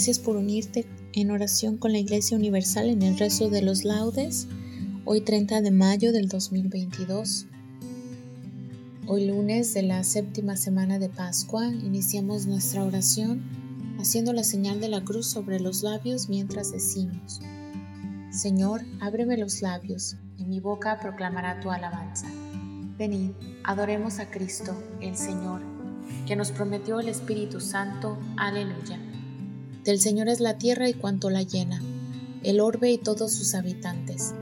Gracias por unirte en oración con la Iglesia Universal en el rezo de los laudes, hoy 30 de mayo del 2022. Hoy lunes de la séptima semana de Pascua iniciamos nuestra oración haciendo la señal de la cruz sobre los labios mientras decimos, Señor, ábreme los labios, y mi boca proclamará tu alabanza. Venid, adoremos a Cristo, el Señor que nos prometió el Espíritu Santo. Aleluya. Del Señor es la tierra y cuanto la llena, el orbe y todos sus habitantes.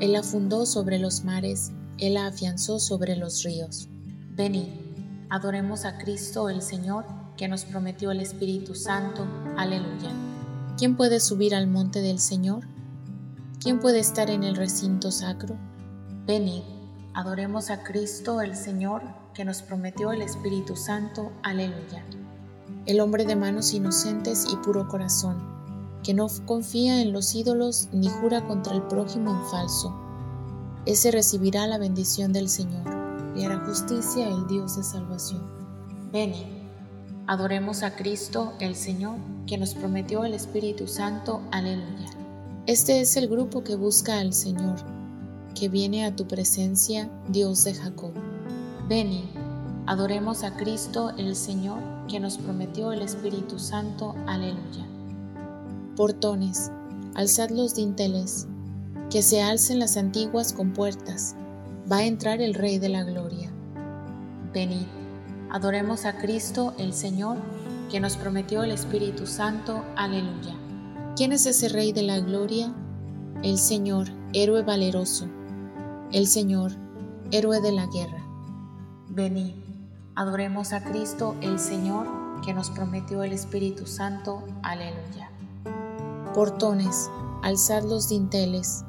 Él la fundó sobre los mares, Él la afianzó sobre los ríos. Venid, adoremos a Cristo el Señor, que nos prometió el Espíritu Santo. Aleluya. ¿Quién puede subir al monte del Señor? ¿Quién puede estar en el recinto sacro? Venid, adoremos a Cristo el Señor, que nos prometió el Espíritu Santo. Aleluya. El hombre de manos inocentes y puro corazón, que no confía en los ídolos ni jura contra el prójimo en falso. Ese recibirá la bendición del Señor y hará justicia el Dios de salvación. Venid, adoremos a Cristo el Señor, que nos prometió el Espíritu Santo. Aleluya. Este es el grupo que busca al Señor, que viene a tu presencia, Dios de Jacob. Venid, adoremos a Cristo el Señor, que nos prometió el Espíritu Santo. Aleluya. Portones, alzad los dinteles, que se alcen las antiguas compuertas, va a entrar el Rey de la Gloria. Venid, adoremos a Cristo el Señor, que nos prometió el Espíritu Santo. Aleluya. ¿Quién es ese Rey de la Gloria? El Señor, héroe valeroso. El Señor, héroe de la guerra. Venid, adoremos a Cristo el Señor, que nos prometió el Espíritu Santo. Aleluya. Portones, alzad los dinteles,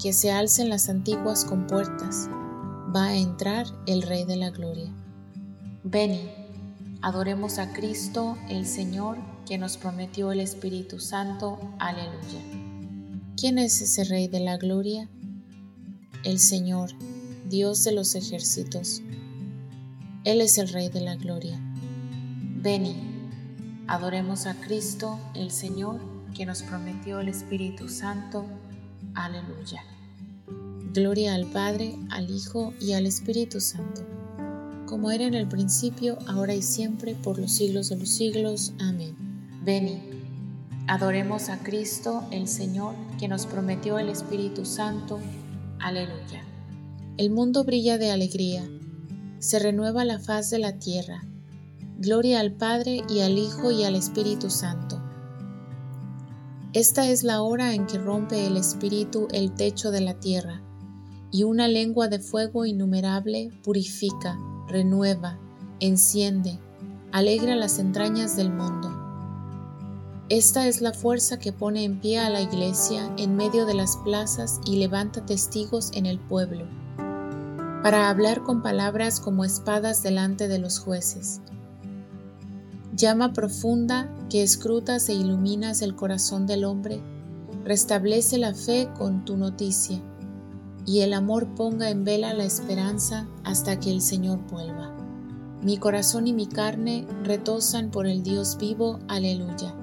que se alcen las antiguas compuertas. Va a entrar el Rey de la Gloria. Venid, adoremos a Cristo el Señor, que nos prometió el Espíritu Santo. Aleluya. ¿Quién es ese Rey de la Gloria? El Señor, Dios de los ejércitos. Él es el Rey de la Gloria. Venid, adoremos a Cristo, el Señor, que nos prometió el Espíritu Santo. Aleluya. Gloria al Padre, al Hijo y al Espíritu Santo, como era en el principio, ahora y siempre, por los siglos de los siglos. Amén. Venid, adoremos a Cristo, el Señor, que nos prometió el Espíritu Santo. Aleluya. El mundo brilla de alegría se renueva la faz de la tierra. Gloria al Padre y al Hijo y al Espíritu Santo. Esta es la hora en que rompe el Espíritu el techo de la tierra, y una lengua de fuego innumerable purifica, renueva, enciende, alegra las entrañas del mundo. Esta es la fuerza que pone en pie a la iglesia en medio de las plazas y levanta testigos en el pueblo para hablar con palabras como espadas delante de los jueces. Llama profunda que escrutas e iluminas el corazón del hombre Restablece la fe con tu noticia y el amor ponga en vela la esperanza hasta que el Señor vuelva. Mi corazón y mi carne retosan por el Dios vivo, aleluya.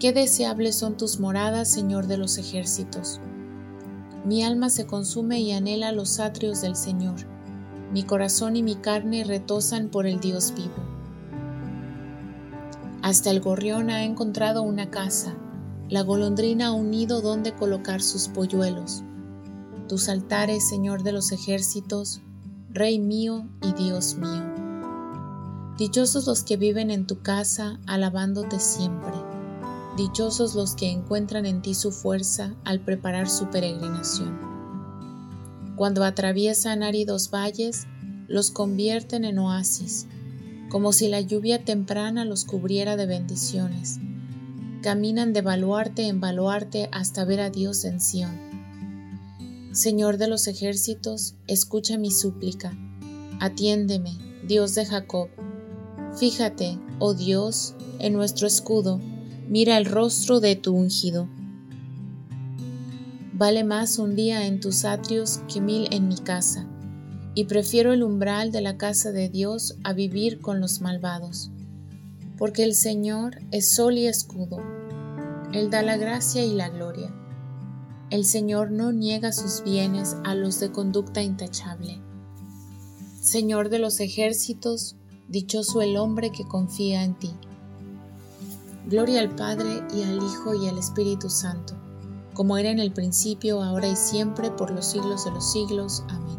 Qué deseables son tus moradas, Señor de los ejércitos. Mi alma se consume y anhela los atrios del Señor. Mi corazón y mi carne retosan por el Dios vivo. Hasta el gorrión ha encontrado una casa, la golondrina un nido donde colocar sus polluelos. Tus altares, Señor de los ejércitos, Rey mío y Dios mío. Dichosos los que viven en tu casa, alabándote siempre. Dichosos los que encuentran en ti su fuerza al preparar su peregrinación. Cuando atraviesan áridos valles, los convierten en oasis, como si la lluvia temprana los cubriera de bendiciones. Caminan de baluarte en baluarte hasta ver a Dios en Sión. Señor de los ejércitos, escucha mi súplica. Atiéndeme, Dios de Jacob. Fíjate, oh Dios, en nuestro escudo mira el rostro de tu ungido. Vale más un día en tus atrios que mil en mi casa, y prefiero el umbral de la casa de Dios a vivir con los malvados. Porque el Señor es sol y escudo, Él da la gracia y la gloria. El Señor no niega sus bienes a los de conducta intachable. Señor de los ejércitos, dichoso el hombre que confía en ti. Gloria al Padre y al Hijo y al Espíritu Santo, como era en el principio, ahora y siempre, por los siglos de los siglos. Amén.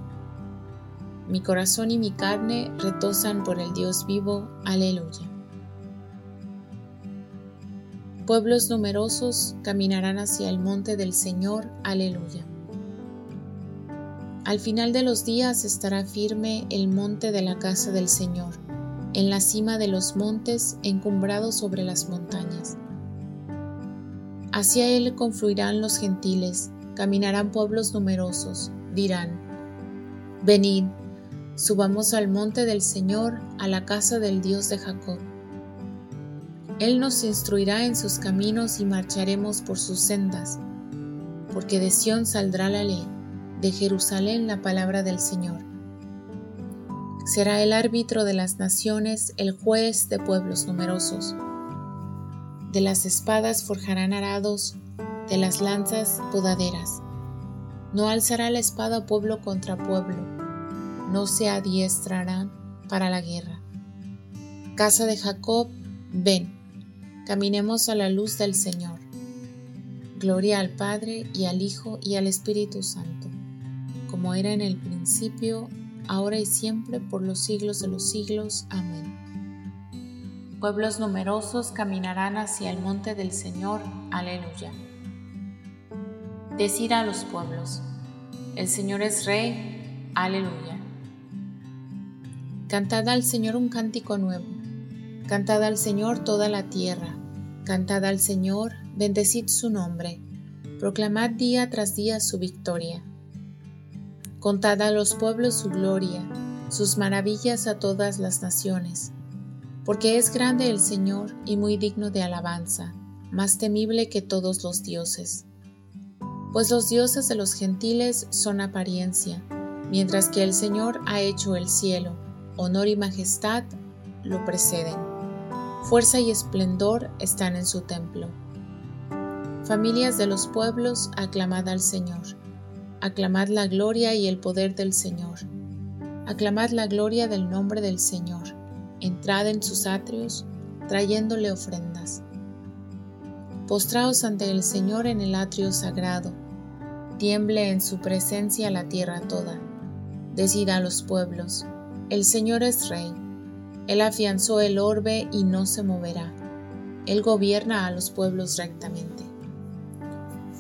Mi corazón y mi carne retosan por el Dios vivo. Aleluya. Pueblos numerosos caminarán hacia el monte del Señor. Aleluya. Al final de los días estará firme el monte de la casa del Señor en la cima de los montes, encumbrado sobre las montañas. Hacia él confluirán los gentiles, caminarán pueblos numerosos, dirán, Venid, subamos al monte del Señor, a la casa del Dios de Jacob. Él nos instruirá en sus caminos y marcharemos por sus sendas, porque de Sión saldrá la ley, de Jerusalén la palabra del Señor. Será el árbitro de las naciones, el juez de pueblos numerosos. De las espadas forjarán arados, de las lanzas podaderas. No alzará la espada pueblo contra pueblo, no se adiestrarán para la guerra. Casa de Jacob, ven, caminemos a la luz del Señor. Gloria al Padre y al Hijo y al Espíritu Santo, como era en el principio, ahora y siempre, por los siglos de los siglos. Amén. Pueblos numerosos caminarán hacia el monte del Señor. Aleluya. Decid a los pueblos, el Señor es Rey. Aleluya. Cantad al Señor un cántico nuevo. Cantad al Señor toda la tierra. Cantad al Señor, bendecid su nombre. Proclamad día tras día su victoria. Contad a los pueblos su gloria, sus maravillas a todas las naciones. Porque es grande el Señor y muy digno de alabanza, más temible que todos los dioses. Pues los dioses de los gentiles son apariencia, mientras que el Señor ha hecho el cielo, honor y majestad lo preceden. Fuerza y esplendor están en su templo. Familias de los pueblos, aclamad al Señor Aclamad la gloria y el poder del Señor. Aclamad la gloria del nombre del Señor. Entrad en sus atrios, trayéndole ofrendas. Postraos ante el Señor en el atrio sagrado. Tiemble en su presencia la tierra toda. Decida a los pueblos, el Señor es Rey. Él afianzó el orbe y no se moverá. Él gobierna a los pueblos rectamente.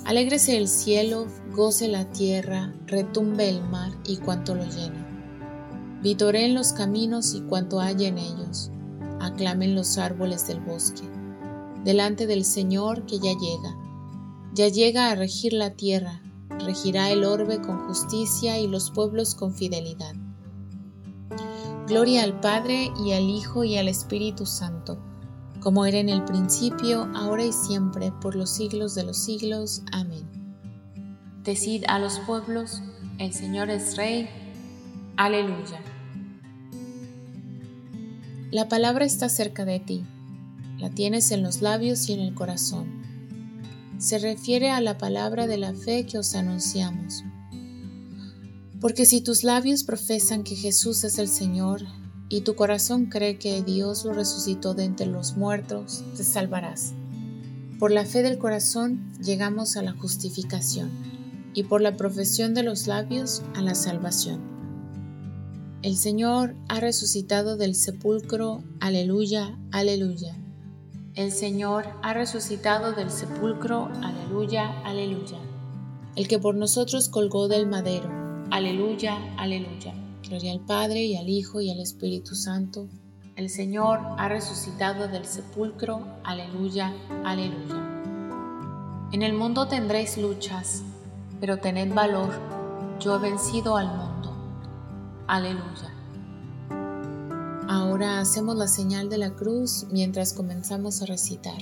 Alégrese el cielo, goce la tierra, retumbe el mar y cuanto lo llena. en los caminos y cuanto hay en ellos. Aclamen los árboles del bosque. Delante del Señor que ya llega. Ya llega a regir la tierra, regirá el orbe con justicia y los pueblos con fidelidad. Gloria al Padre y al Hijo y al Espíritu Santo como era en el principio, ahora y siempre, por los siglos de los siglos. Amén. Decid a los pueblos, el Señor es Rey. Aleluya. La palabra está cerca de ti, la tienes en los labios y en el corazón. Se refiere a la palabra de la fe que os anunciamos. Porque si tus labios profesan que Jesús es el Señor, y tu corazón cree que Dios lo resucitó de entre los muertos, te salvarás. Por la fe del corazón llegamos a la justificación y por la profesión de los labios a la salvación. El Señor ha resucitado del sepulcro, aleluya, aleluya. El Señor ha resucitado del sepulcro, aleluya, aleluya. El que por nosotros colgó del madero, aleluya, aleluya. Gloria al Padre y al Hijo y al Espíritu Santo. El Señor ha resucitado del sepulcro. Aleluya, aleluya. En el mundo tendréis luchas, pero tened valor. Yo he vencido al mundo. Aleluya. Ahora hacemos la señal de la cruz mientras comenzamos a recitar.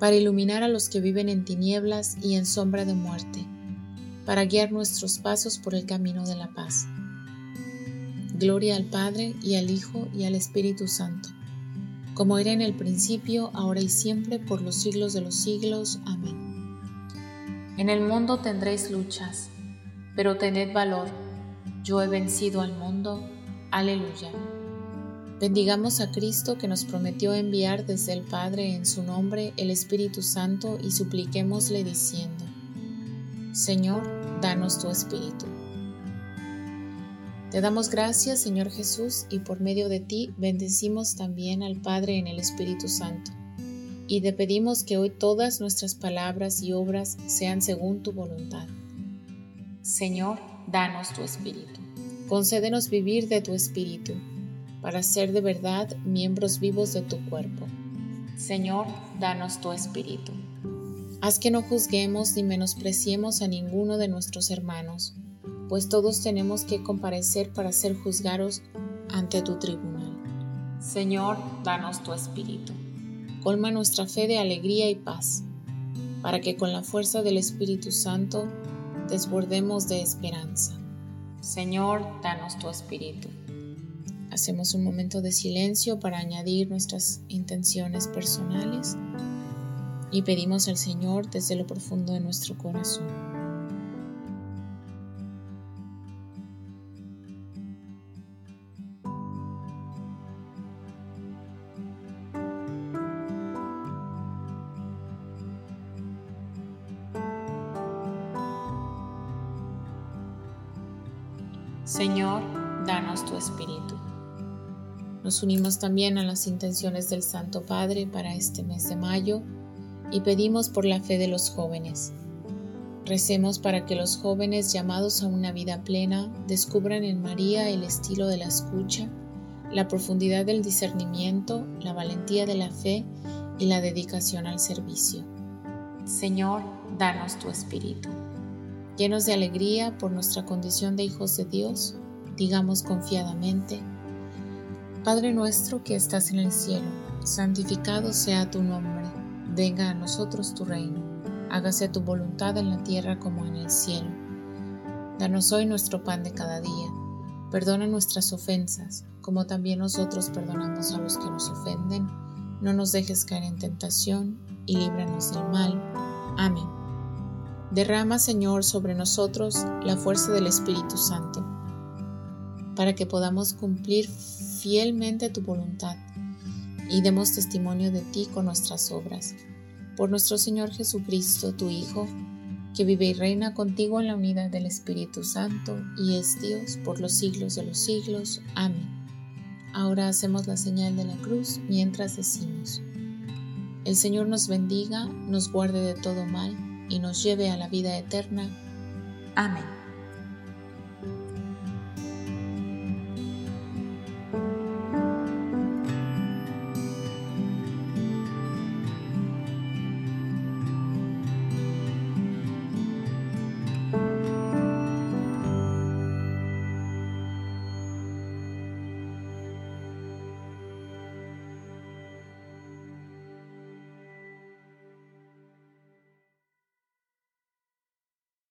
para iluminar a los que viven en tinieblas y en sombra de muerte, para guiar nuestros pasos por el camino de la paz. Gloria al Padre y al Hijo y al Espíritu Santo, como era en el principio, ahora y siempre, por los siglos de los siglos. Amén. En el mundo tendréis luchas, pero tened valor, yo he vencido al mundo. Aleluya. Bendigamos a Cristo que nos prometió enviar desde el Padre en su nombre el Espíritu Santo y supliquémosle diciendo, Señor, danos tu Espíritu. Te damos gracias, Señor Jesús, y por medio de ti bendecimos también al Padre en el Espíritu Santo. Y te pedimos que hoy todas nuestras palabras y obras sean según tu voluntad. Señor, danos tu Espíritu. Concédenos vivir de tu Espíritu para ser de verdad miembros vivos de tu cuerpo. Señor, danos tu espíritu. Haz que no juzguemos ni menospreciemos a ninguno de nuestros hermanos, pues todos tenemos que comparecer para ser juzgados ante tu tribunal. Señor, danos tu espíritu. Colma nuestra fe de alegría y paz, para que con la fuerza del Espíritu Santo desbordemos de esperanza. Señor, danos tu espíritu. Hacemos un momento de silencio para añadir nuestras intenciones personales y pedimos al Señor desde lo profundo de nuestro corazón. Señor, danos tu espíritu. Nos unimos también a las intenciones del Santo Padre para este mes de mayo y pedimos por la fe de los jóvenes. Recemos para que los jóvenes llamados a una vida plena descubran en María el estilo de la escucha, la profundidad del discernimiento, la valentía de la fe y la dedicación al servicio. Señor, danos tu espíritu. Llenos de alegría por nuestra condición de hijos de Dios, digamos confiadamente, Padre nuestro que estás en el cielo, santificado sea tu nombre, venga a nosotros tu reino, hágase tu voluntad en la tierra como en el cielo. Danos hoy nuestro pan de cada día, perdona nuestras ofensas, como también nosotros perdonamos a los que nos ofenden. No nos dejes caer en tentación y líbranos del mal. Amén. Derrama, Señor, sobre nosotros la fuerza del Espíritu Santo, para que podamos cumplir fielmente tu voluntad y demos testimonio de ti con nuestras obras. Por nuestro Señor Jesucristo, tu Hijo, que vive y reina contigo en la unidad del Espíritu Santo y es Dios por los siglos de los siglos. Amén. Ahora hacemos la señal de la cruz mientras decimos, el Señor nos bendiga, nos guarde de todo mal y nos lleve a la vida eterna. Amén.